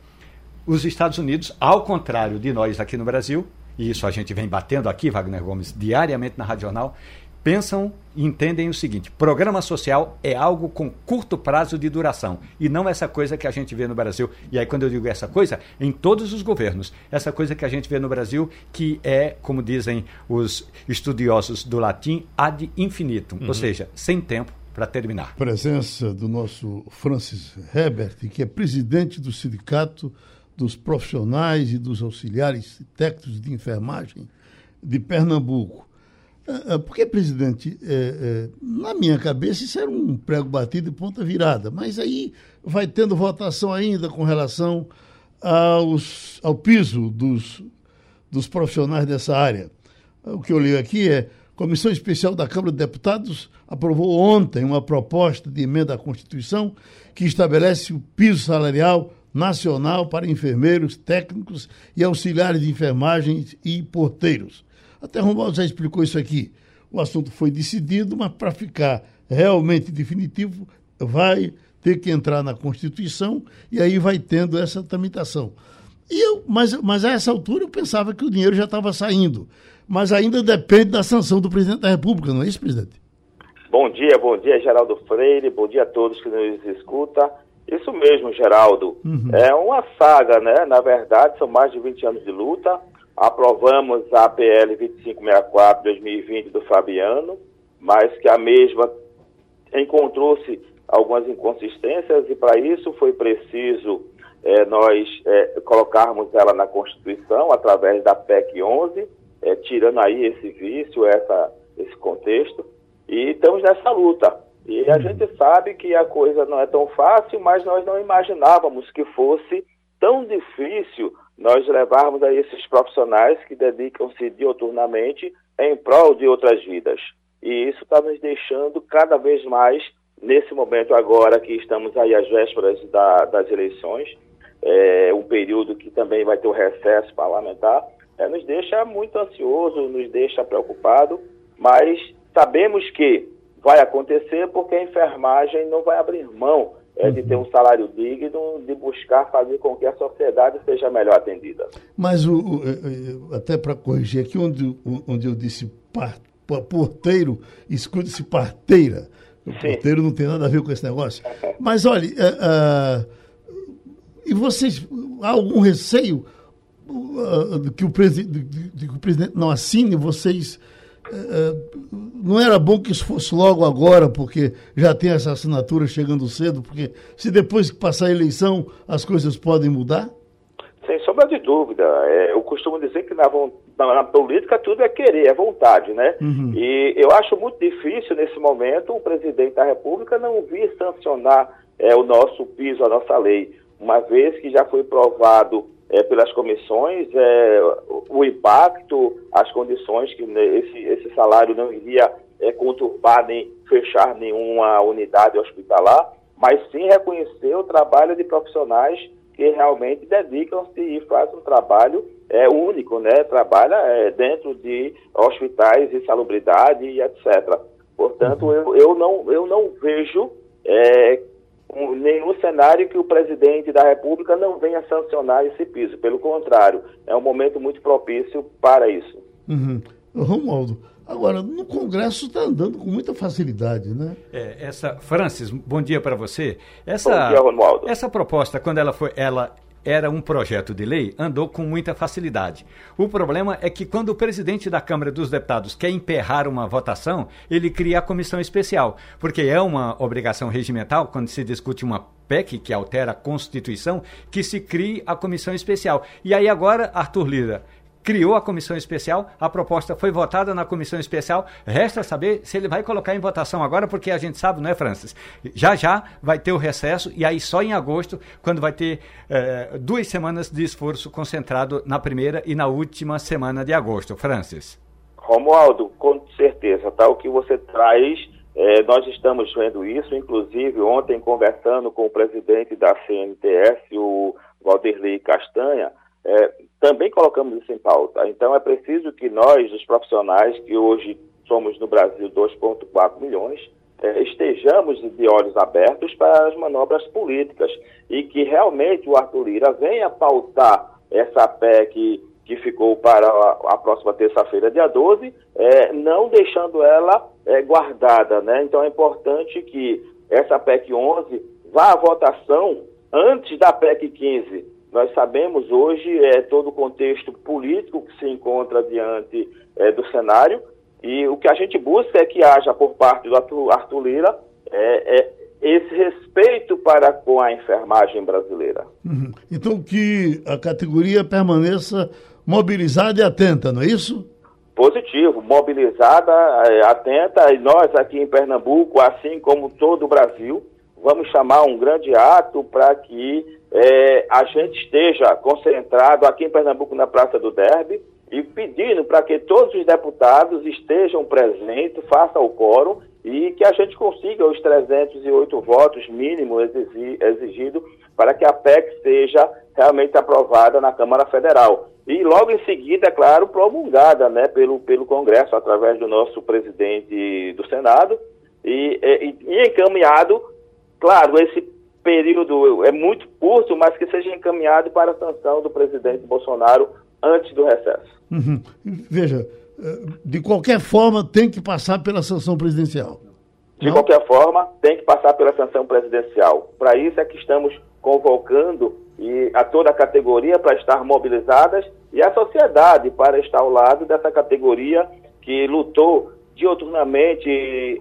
Speaker 3: os Estados Unidos, ao contrário de nós aqui no Brasil, e isso a gente vem batendo aqui, Wagner Gomes, diariamente na Rádio Jornal, pensam e entendem o seguinte: programa social é algo com curto prazo de duração e não essa coisa que a gente vê no Brasil. E aí, quando eu digo essa coisa, em todos os governos, essa coisa que a gente vê no Brasil, que é, como dizem os estudiosos do latim, ad infinitum, uhum. ou seja, sem tempo para terminar.
Speaker 2: Presença do nosso Francis Herbert, que é presidente do sindicato dos profissionais e dos auxiliares técnicos de enfermagem de Pernambuco. É, é, porque, presidente, é, é, na minha cabeça isso era um prego batido e ponta virada, mas aí vai tendo votação ainda com relação aos, ao piso dos, dos profissionais dessa área. O que eu li aqui é Comissão Especial da Câmara de Deputados aprovou ontem uma proposta de emenda à Constituição que estabelece o piso salarial nacional para enfermeiros, técnicos e auxiliares de enfermagem e porteiros. Até Romualdo já explicou isso aqui. O assunto foi decidido, mas para ficar realmente definitivo, vai ter que entrar na Constituição e aí vai tendo essa tramitação. E eu, mas, mas a essa altura eu pensava que o dinheiro já estava saindo. Mas ainda depende da sanção do presidente da República, não é isso, presidente?
Speaker 8: Bom dia, bom dia, Geraldo Freire, bom dia a todos que nos escutam. Isso mesmo, Geraldo. Uhum. É uma saga, né? Na verdade, são mais de 20 anos de luta. Aprovamos a PL 2564-2020 do Fabiano, mas que a mesma encontrou-se algumas inconsistências e para isso foi preciso é, nós é, colocarmos ela na Constituição através da PEC 11, é, tirando aí esse vício, essa, esse contexto. E estamos nessa luta. E a uhum. gente sabe que a coisa não é tão fácil, mas nós não imaginávamos que fosse tão difícil nós levarmos a esses profissionais que dedicam-se dioturnamente em prol de outras vidas. E isso está nos deixando cada vez mais, nesse momento agora que estamos aí às vésperas da, das eleições, é, um período que também vai ter o recesso parlamentar, é, nos deixa muito ansioso, nos deixa preocupado, mas sabemos que vai acontecer porque a enfermagem não vai abrir mão é, de ter um salário digno, de buscar fazer com que a sociedade seja melhor atendida.
Speaker 2: Mas o, o até para corrigir aqui, onde, onde eu disse par, porteiro, escuta-se parteira. O Sim. porteiro não tem nada a ver com esse negócio. Mas olha, uh, uh, e vocês, há algum receio uh, de, que o de, de, que o presidente não assine? Vocês. Uh, não era bom que isso fosse logo agora, porque já tem essa assinatura chegando cedo, porque se depois que passar a eleição as coisas podem mudar?
Speaker 8: Sem sombra de dúvida. É, eu costumo dizer que na, na, na, política tudo é querer, é vontade, né? Uhum. E eu acho muito difícil nesse momento o presidente da República não vir sancionar é, o nosso piso, a nossa lei, uma vez que já foi provado é, pelas comissões é, o impacto, as condições que esse, esse salário não iria é, conturbar nem fechar nenhuma unidade hospitalar, mas sim reconhecer o trabalho de profissionais que realmente dedicam-se e fazem um trabalho é, único, né? Trabalha é, dentro de hospitais de salubridade e etc. Portanto, uhum. eu, eu, não, eu não vejo é, um, nenhum cenário que o presidente da República não venha sancionar esse piso. Pelo contrário, é um momento muito propício para isso.
Speaker 2: Uhum. Romualdo, agora, no Congresso está andando com muita facilidade, né?
Speaker 3: É, essa, Francis, bom dia para você. Essa,
Speaker 8: bom dia, Romualdo.
Speaker 3: Essa proposta, quando ela foi, ela era um projeto de lei, andou com muita facilidade. O problema é que quando o presidente da Câmara dos Deputados quer emperrar uma votação, ele cria a comissão especial, porque é uma obrigação regimental, quando se discute uma PEC que altera a Constituição, que se crie a comissão especial. E aí agora, Arthur Lira criou a comissão especial, a proposta foi votada na comissão especial, resta saber se ele vai colocar em votação agora, porque a gente sabe, não é, Francis? Já já vai ter o recesso e aí só em agosto, quando vai ter eh, duas semanas de esforço concentrado na primeira e na última semana de agosto. Francis.
Speaker 8: Romualdo, com certeza, tá? O que você traz, eh, nós estamos vendo isso, inclusive ontem conversando com o presidente da CNTS, o Valderlei Castanha, é, também colocamos isso em pauta. Então, é preciso que nós, os profissionais, que hoje somos no Brasil 2,4 milhões, é, estejamos de olhos abertos para as manobras políticas e que realmente o Arthur Lira venha pautar essa PEC que ficou para a, próxima terça-feira, dia 12, é, não deixando ela é, guardada. Né? Então, é importante que essa PEC 11 vá à votação antes da PEC 15 nós sabemos hoje é, todo o contexto político que se encontra diante é, do cenário e o que a gente busca é que haja por parte do Arthur, Arthur Lira é, é, esse respeito para com a enfermagem brasileira.
Speaker 2: Uhum. Então que a categoria permaneça mobilizada e atenta, não é isso?
Speaker 8: Positivo, mobilizada, é, atenta, e nós aqui em Pernambuco, assim como todo o Brasil, vamos chamar um grande ato para que é, a gente esteja concentrado aqui em Pernambuco na Praça do Derby e pedindo para que todos os deputados estejam presentes, façam o quórum e que a gente consiga os 308 votos mínimo exigido para que a PEC seja realmente aprovada na Câmara Federal. E logo em seguida, é claro, promulgada né, pelo, pelo Congresso, através do nosso presidente do Senado, e, e, e encaminhado, claro, esse período é muito curto, mas que seja encaminhado para a sanção do presidente Bolsonaro antes do recesso.
Speaker 2: Uhum. Veja, eh, de qualquer forma tem que passar pela sanção presidencial.
Speaker 8: De Não? qualquer forma, tem que passar pela sanção presidencial. Para isso é que estamos convocando e a toda a categoria para estar mobilizadas e a sociedade para estar ao lado dessa categoria que lutou dioturnamente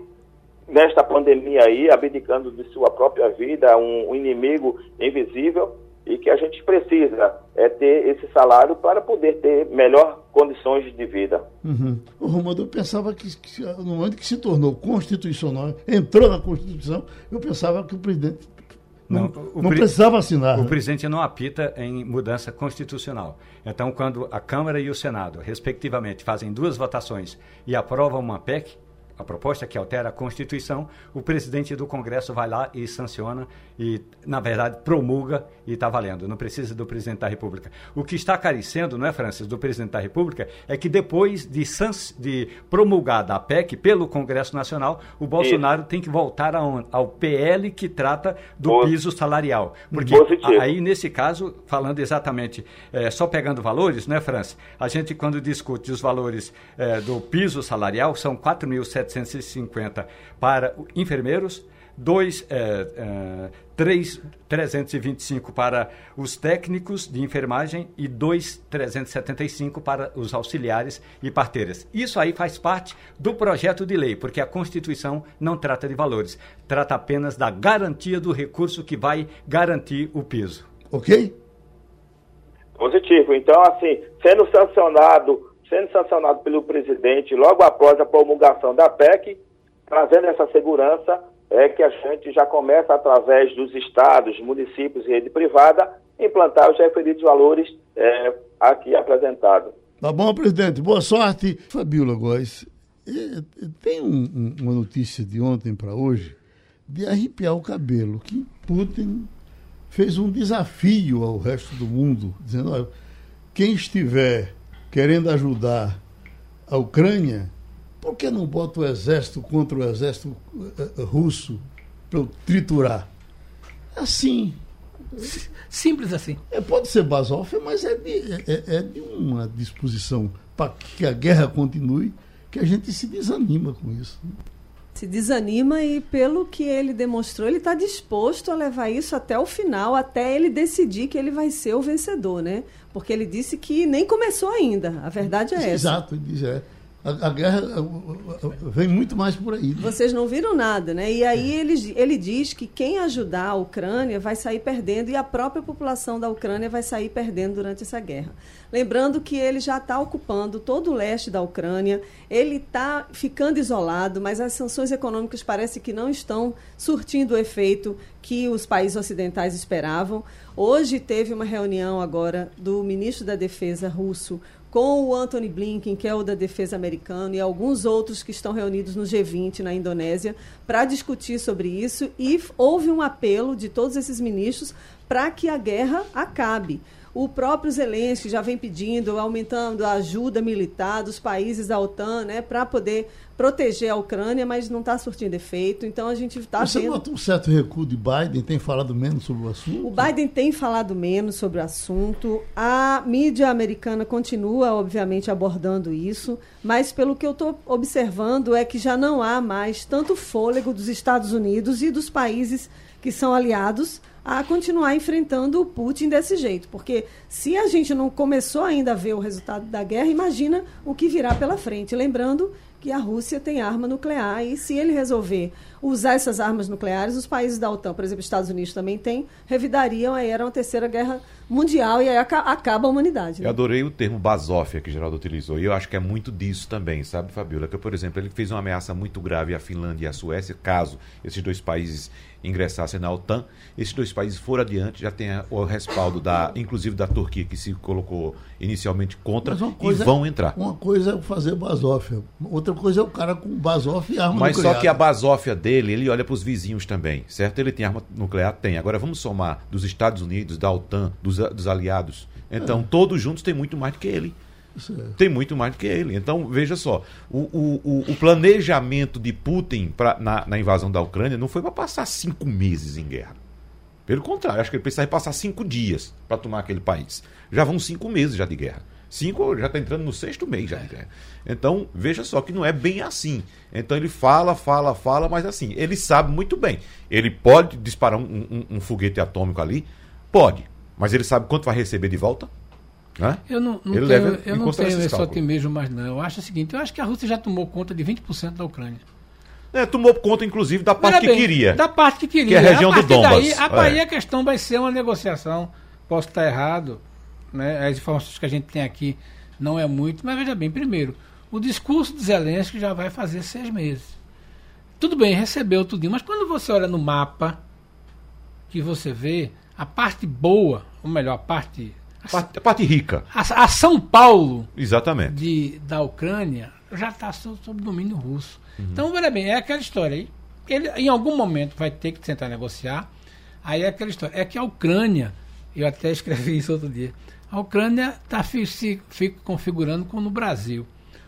Speaker 8: nesta pandemia aí, abdicando de sua própria vida, um, um inimigo invisível, e que a gente precisa é ter esse salário para poder ter melhor condições de vida.
Speaker 2: Uhum. O Romualdo, eu pensava que, que, no momento que se tornou constitucional, entrou na Constituição, eu pensava que o presidente não, não, não precisava assinar.
Speaker 3: O né? presidente não apita em mudança constitucional. Então, quando a Câmara e o Senado, respectivamente, fazem duas votações e aprovam uma PEC, a proposta que altera a Constituição, o presidente do Congresso vai lá e sanciona e, na verdade, promulga e está valendo. Não precisa do presidente da República. O que está carecendo, não é, Francis, do presidente da República, é que depois de, de promulgada a PEC pelo Congresso Nacional, o Bolsonaro Isso. tem que voltar ao, ao PL que trata do piso salarial. Porque Positivo. aí, nesse caso, falando exatamente, é, só pegando valores, não é, Francis? A gente, quando discute os valores é, do piso salarial, são 4.700 750 para enfermeiros, dois, é, é, três 325 para os técnicos de enfermagem e 2,375 para os auxiliares e parteiras. Isso aí faz parte do projeto de lei, porque a Constituição não trata de valores, trata apenas da garantia do recurso que vai garantir o piso.
Speaker 2: Ok?
Speaker 8: Positivo. Então, assim, sendo sancionado, sendo sancionado pelo presidente logo após a promulgação da PEC, trazendo essa segurança, é que a gente já começa, através dos estados, municípios e rede privada, implantar os referidos valores é, aqui apresentados.
Speaker 2: Tá bom, presidente. Boa sorte. Fabiola Góes, tem um, uma notícia de ontem para hoje de arrepiar o cabelo, que Putin fez um desafio ao resto do mundo, dizendo, olha, quem estiver querendo ajudar a Ucrânia, por que não bota o exército contra o exército uh, russo para triturar? Assim.
Speaker 4: Simples assim.
Speaker 2: É, pode ser basófia, mas é de, é, é de uma disposição para que a guerra continue que a gente se desanima com isso.
Speaker 5: Se desanima e, pelo que ele demonstrou, ele está disposto a levar isso até o final, até ele decidir que ele vai ser o vencedor, né? Porque ele disse que nem começou ainda. A verdade é essa.
Speaker 2: Exato, ele diz, é. A, a, guerra vem muito mais por aí. Né?
Speaker 5: Vocês não viram nada, né? E aí ele, ele diz que quem ajudar a Ucrânia vai sair perdendo e a própria população da Ucrânia vai sair perdendo durante essa guerra. Lembrando que ele já está ocupando todo o leste da Ucrânia, ele está ficando isolado, mas as sanções econômicas parece que não estão surtindo o efeito que os países ocidentais esperavam. Hoje teve uma reunião agora do ministro da Defesa russo com o Anthony Blinken, que é o da defesa americana, e alguns outros que estão reunidos no G20 na Indonésia, para discutir sobre isso. E houve um apelo de todos esses ministros para que a guerra acabe. O próprio Zelensky já vem pedindo, aumentando a ajuda militar dos países da OTAN, né, para poder proteger a Ucrânia, mas não está surtindo efeito. Então a gente está
Speaker 2: Você vendo... nota um certo recuo de Biden? Tem falado menos sobre o assunto?
Speaker 5: O Biden tem falado menos sobre o assunto. A mídia americana continua, obviamente, abordando isso, mas pelo que eu estou observando é que já não há mais tanto fôlego dos Estados Unidos e dos países que são aliados a continuar enfrentando o Putin desse jeito. Porque se a gente não começou ainda a ver o resultado da guerra, imagina o que virá pela frente. Lembrando que a Rússia tem arma nuclear e se ele resolver usar essas armas nucleares, os países da OTAN, por exemplo, Estados Unidos também tem, revidariam aí era uma terceira guerra mundial e aí acaba a humanidade.
Speaker 6: Né? Eu adorei o termo basófia que Geraldo utilizou e eu acho que é muito disso também, sabe, Fabiola? Que, por exemplo, ele fez uma ameaça muito grave à Finlândia e à Suécia, caso esses dois países ingressassem na OTAN. Esses dois países foram adiante, já tem o respaldo da, inclusive da Turquia, que se colocou inicialmente contra coisa, e vão entrar.
Speaker 2: Uma coisa é fazer basófia, outra coisa é o cara com basófia e arma
Speaker 6: Mas
Speaker 2: nuclear.
Speaker 6: só que a basófia dele, ele olha para os vizinhos também, certo? Ele tem arma nuclear? Tem. Agora vamos somar dos Estados Unidos, da OTAN, dos, dos aliados. Então, é. todos juntos têm muito mais do que ele. Tem muito mais do que ele. Então, veja só, o, o, o planejamento de Putin pra, na, na invasão da Ucrânia não foi para passar cinco meses em guerra. Pelo contrário, acho que ele precisava passar cinco dias para tomar aquele país. Já vão cinco meses já de guerra. Cinco já está entrando no sexto mês já de guerra. Então, veja só que não é bem assim. Então ele fala, fala, fala, mas assim, ele sabe muito bem. Ele pode disparar um, um, um foguete atômico ali? Pode. Mas ele sabe quanto vai receber de volta?
Speaker 4: Eu não, não tenho, eu não tenho esse otimismo mais não. Eu acho o seguinte, eu acho que a Rússia já tomou conta de 20% da Ucrânia.
Speaker 6: É, tomou conta, inclusive, da parte bem, que queria.
Speaker 4: Da parte que queria.
Speaker 6: Que é a região a do Donbas. Daí,
Speaker 4: a, é. a questão vai ser uma negociação. Posso estar errado, né? as informações que a gente tem aqui não é muito, mas veja bem, primeiro, o discurso de Zelensky já vai fazer seis meses. Tudo bem, recebeu tudo, mas quando você olha no mapa, que você vê a parte boa, ou melhor, a parte
Speaker 6: a parte, rica.
Speaker 4: A, a, São Paulo
Speaker 6: Exatamente.
Speaker 4: De, da Ucrânia já está sob, sob domínio russo. Uhum. Então, olha bem, é aquela história aí. Ele, em algum momento, vai ter que tentar negociar. Aí é aquela história. É que a Ucrânia, eu até escrevi isso outro dia, a Ucrânia está se fica configurando como no Brasil.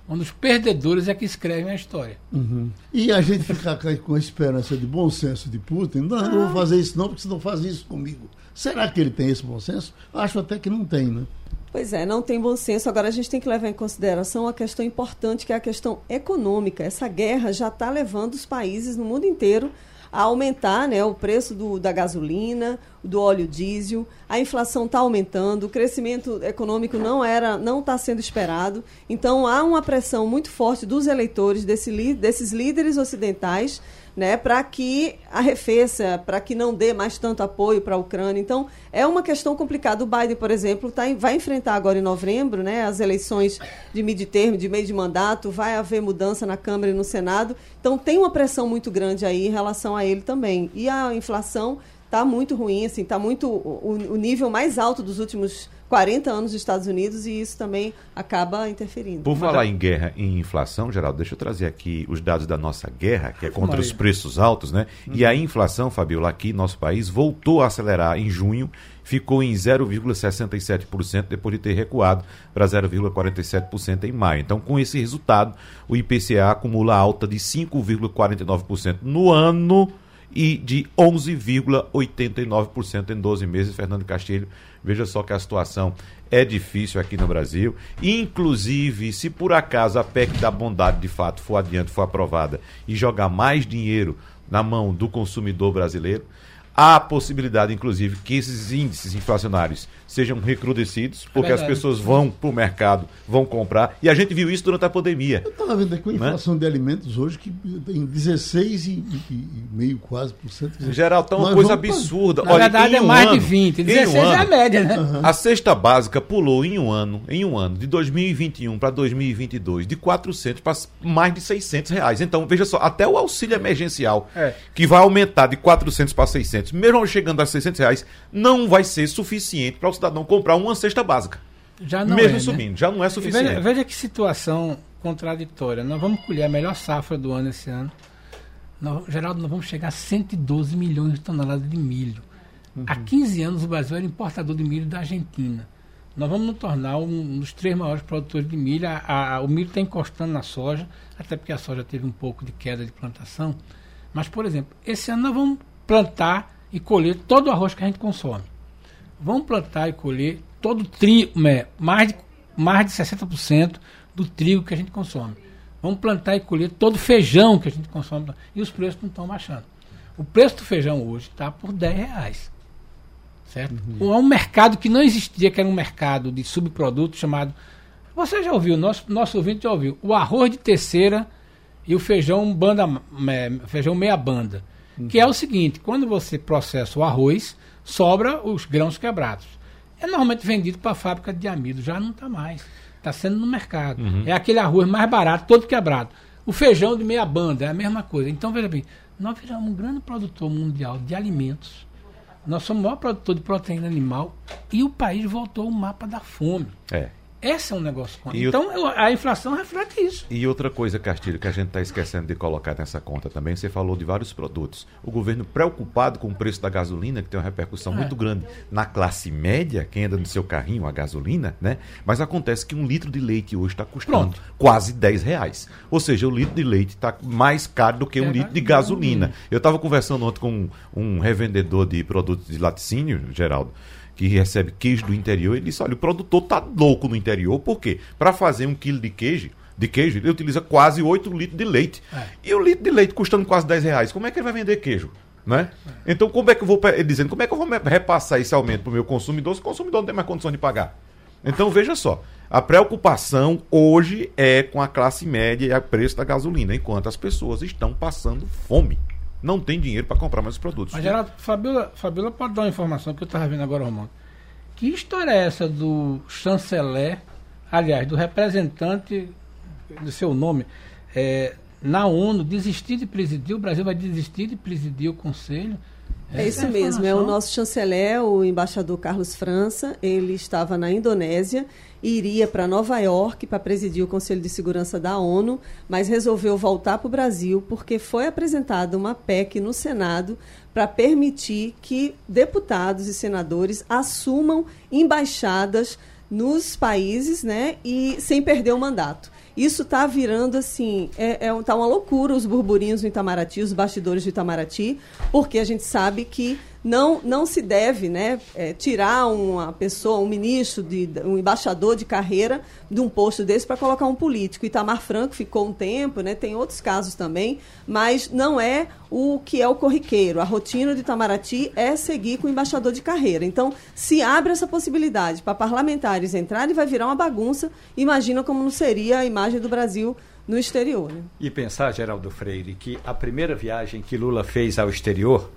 Speaker 4: Onde os perdedores é que escrevem a história.
Speaker 2: Uhum. E a gente ficar com a esperança de bom senso de Putin, não, não vou ah. fazer isso não, porque você não faz isso comigo. Será que ele tem esse bom senso? Acho até que não tem, né?
Speaker 5: Pois é, não tem bom senso. Agora a gente tem que levar em consideração uma questão importante, que é a questão econômica. Essa guerra já está levando os países no mundo inteiro a aumentar né, o preço do, da gasolina, do óleo diesel, a inflação está aumentando, o crescimento econômico não era, não está sendo esperado. Então há uma pressão muito forte dos eleitores desse, desses líderes ocidentais né, para que arrefeça, para que não dê mais tanto apoio para a Ucrânia. Então, é uma questão complicada. O Biden, por exemplo, tá, vai enfrentar agora em novembro né, as eleições de meio de termo, de meio de mandato, vai haver mudança na Câmara e no Senado. Então, tem uma pressão muito grande aí em relação a ele também. E a inflação está muito ruim, assim, está muito o, o nível mais alto dos últimos 40 anos dos Estados Unidos e isso também acaba interferindo.
Speaker 6: Por falar em guerra e inflação, Geraldo, deixa eu trazer aqui os dados da nossa guerra, que é contra Maria. os preços altos, né? Uhum. E a inflação, Fabiola, aqui nosso país voltou a acelerar em junho, ficou em 0,67% depois de ter recuado para 0,47% em maio. Então, com esse resultado, o IPCA acumula alta de 5,49% no ano e de 11,89% em 12 meses. Fernando Castilho, veja só que a situação é difícil aqui no Brasil. Inclusive, se por acaso a PEC da bondade de fato for adiante, for aprovada e jogar mais dinheiro na mão do consumidor brasileiro, há a possibilidade, inclusive, que esses índices inflacionários sejam recrudescidos, porque é as pessoas vão para o mercado, vão comprar. E a gente viu isso durante a pandemia.
Speaker 2: Eu estava vendo aqui a né? inflação né? de alimentos hoje que tem 16,5 quase por cento.
Speaker 6: Geral, está uma coisa absurda.
Speaker 4: Na Olha, verdade, é um mais ano, de 20. 16 um é a média, né?
Speaker 6: Uhum. A cesta básica pulou em um ano, em um ano, de 2021 para 2022, de 400 para mais de 600 reais. Então, veja só, até o auxílio emergencial, é. que vai aumentar de 400 para 600, mesmo chegando a 600 reais, não vai ser suficiente para o cidadão comprar uma cesta básica.
Speaker 4: Já não
Speaker 6: Mesmo
Speaker 4: é, né?
Speaker 6: subindo, né? já não é suficiente.
Speaker 4: Veja, veja, que situação contraditória. Nós vamos colher a melhor safra do ano esse ano. Nós, Geraldo, nós vamos chegar a 112 milhões de toneladas de milho. Uhum. Há 15 anos o Brasil era importador de milho da Argentina. Nós vamos nos tornar um dos três maiores produtores de milho. A, a, o milho está encostando na soja, até porque a soja teve um pouco de queda de plantação. Mas, por exemplo, esse ano nós vamos plantar e colher todo o arroz que a gente consome vão plantar e colher todo o trigo, é, mais de, mais de 60% do trigo que a gente consome. Vamos plantar e colher todo o feijão que a gente consome. E os preços não estão baixando. O preço do feijão hoje está por 10 reais. Certo? Uhum. É um mercado que não existia, que era um mercado de subprodutos chamado. Você já ouviu, nosso, nosso ouvinte já ouviu, o arroz de terceira e o feijão banda, é, feijão meia banda. Uhum. Que é o seguinte, quando você processa o arroz, sobra os grãos quebrados. É normalmente vendido para a fábrica de amido, já não está mais. Está sendo no mercado. Uhum. É aquele arroz mais barato, todo quebrado. O feijão de meia banda é a mesma coisa. Então, veja bem, nós viramos um grande produtor mundial de alimentos. Nós somos o maior produtor de proteína animal e o país voltou ao mapa da fome.
Speaker 6: É.
Speaker 4: Esse é um negócio. E então, eu, a inflação reflete isso.
Speaker 6: E outra coisa, Castilho, que a gente está esquecendo de colocar nessa conta também, você falou de vários produtos. O governo preocupado com o preço da gasolina, que tem uma repercussão é. muito grande na classe média, quem anda no seu carrinho, a gasolina, né? Mas acontece que um litro de leite hoje está custando Pronto. quase 10 reais. Ou seja, o litro de leite está mais caro do que é um litro de gasolina. Eu estava conversando ontem com um, um revendedor de produtos de laticínio, Geraldo que recebe queijo do interior, ele disse: olha, o produtor tá louco no interior, por quê? Para fazer um quilo de queijo, de queijo, ele utiliza quase 8 litros de leite. É. E o litro de leite custando quase 10 reais, como é que ele vai vender queijo? Né? É. Então, como é que eu vou, ele dizendo, como é que eu vou repassar esse aumento para o meu consumidor se o consumidor não tem mais condição de pagar? Então, veja só, a preocupação hoje é com a classe média e o preço da gasolina, enquanto as pessoas estão passando fome não tem dinheiro para comprar mais produtos.
Speaker 4: Mas, Geraldo, Fabiola, Fabiola pode dar uma informação que eu estava vendo agora, Romano. Que história é essa do chanceler, aliás, do representante do seu nome, é, na ONU, desistir de presidir, o Brasil vai desistir de presidir o Conselho?
Speaker 5: É isso mesmo, é o nosso chanceler, o embaixador Carlos França, ele estava na Indonésia iria para Nova York para presidir o Conselho de Segurança da ONU, mas resolveu voltar para o Brasil porque foi apresentada uma PEC no Senado para permitir que deputados e senadores assumam embaixadas nos países, né, e sem perder o mandato. Isso está virando assim, é, é tá uma loucura os burburinhos no Itamaraty, os bastidores do Itamaraty, porque a gente sabe que não, não se deve né, é, tirar uma pessoa, um ministro, de, um embaixador de carreira de um posto desse para colocar um político. Itamar Franco ficou um tempo, né, tem outros casos também, mas não é o que é o corriqueiro. A rotina de Itamaraty é seguir com o embaixador de carreira. Então, se abre essa possibilidade para parlamentares entrarem, vai virar uma bagunça. Imagina como não seria a imagem do Brasil no exterior. Né?
Speaker 3: E pensar, Geraldo Freire, que a primeira viagem que Lula fez ao exterior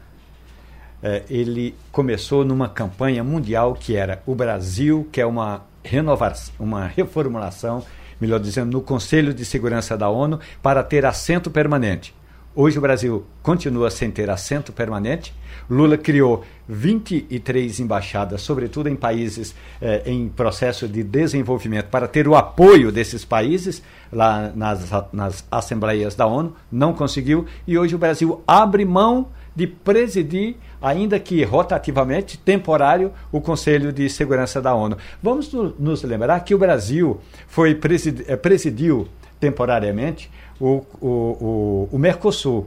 Speaker 3: ele começou numa campanha mundial que era o Brasil, que é uma renovação, uma reformulação, melhor dizendo, no Conselho de Segurança da ONU para ter assento permanente. Hoje o Brasil continua sem ter assento permanente. Lula criou 23 embaixadas, sobretudo em países eh, em processo de desenvolvimento, para ter o apoio desses países lá nas, nas assembleias da ONU. Não conseguiu. E hoje o Brasil abre mão de presidir, ainda que rotativamente, temporário, o Conselho de Segurança da ONU. Vamos nos lembrar que o Brasil foi presidi eh, presidiu temporariamente o, o, o, o Mercosul.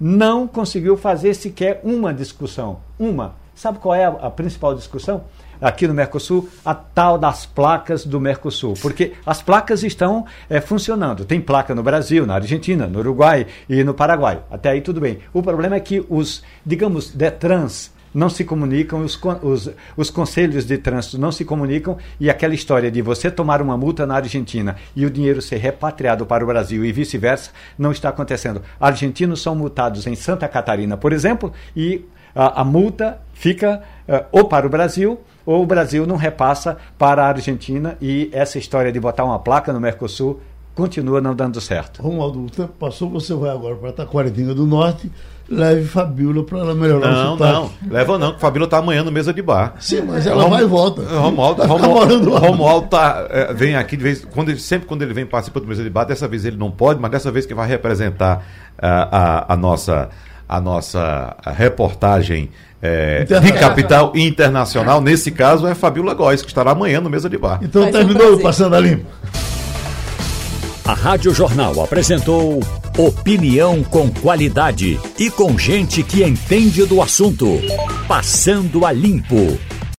Speaker 3: Não conseguiu fazer sequer uma discussão. Uma. Sabe qual é a, a principal discussão? Aqui no Mercosul, a tal das placas do Mercosul, porque as placas estão é, funcionando. Tem placa no Brasil, na Argentina, no Uruguai e no Paraguai. Até aí tudo bem. O problema é que os, digamos, Detrans não se comunicam, os, os, os conselhos de trânsito não se comunicam e aquela história de você tomar uma multa na Argentina e o dinheiro ser repatriado para o Brasil e vice-versa não está acontecendo. Argentinos são multados em Santa Catarina, por exemplo, e a, a multa fica uh, ou para o Brasil ou o Brasil não repassa para a Argentina e essa história de botar uma placa no Mercosul continua não dando certo.
Speaker 2: Romualdo, o tempo passou, você vai agora para Taquaritinga do Norte, leve Fabíola para ela melhorar
Speaker 6: não, o sotaque. Não, não, leva não, que Fabíola está amanhã no mesa de bar.
Speaker 2: Sim, mas ela Rom, vai e volta.
Speaker 6: Romualdo, tá Romualdo, Romualdo tá, é, vem aqui de vez, quando ele, sempre quando ele vem participar do mesa de bar, dessa vez ele não pode, mas dessa vez que vai representar a, a nossa a nossa reportagem é, de capital internacional. Nesse caso é Fabiola Góes, que estará amanhã no Mesa de Bar.
Speaker 2: Então terminou um Passando a Limpo.
Speaker 1: A Rádio Jornal apresentou opinião com qualidade e com gente que entende do assunto. Passando a Limpo.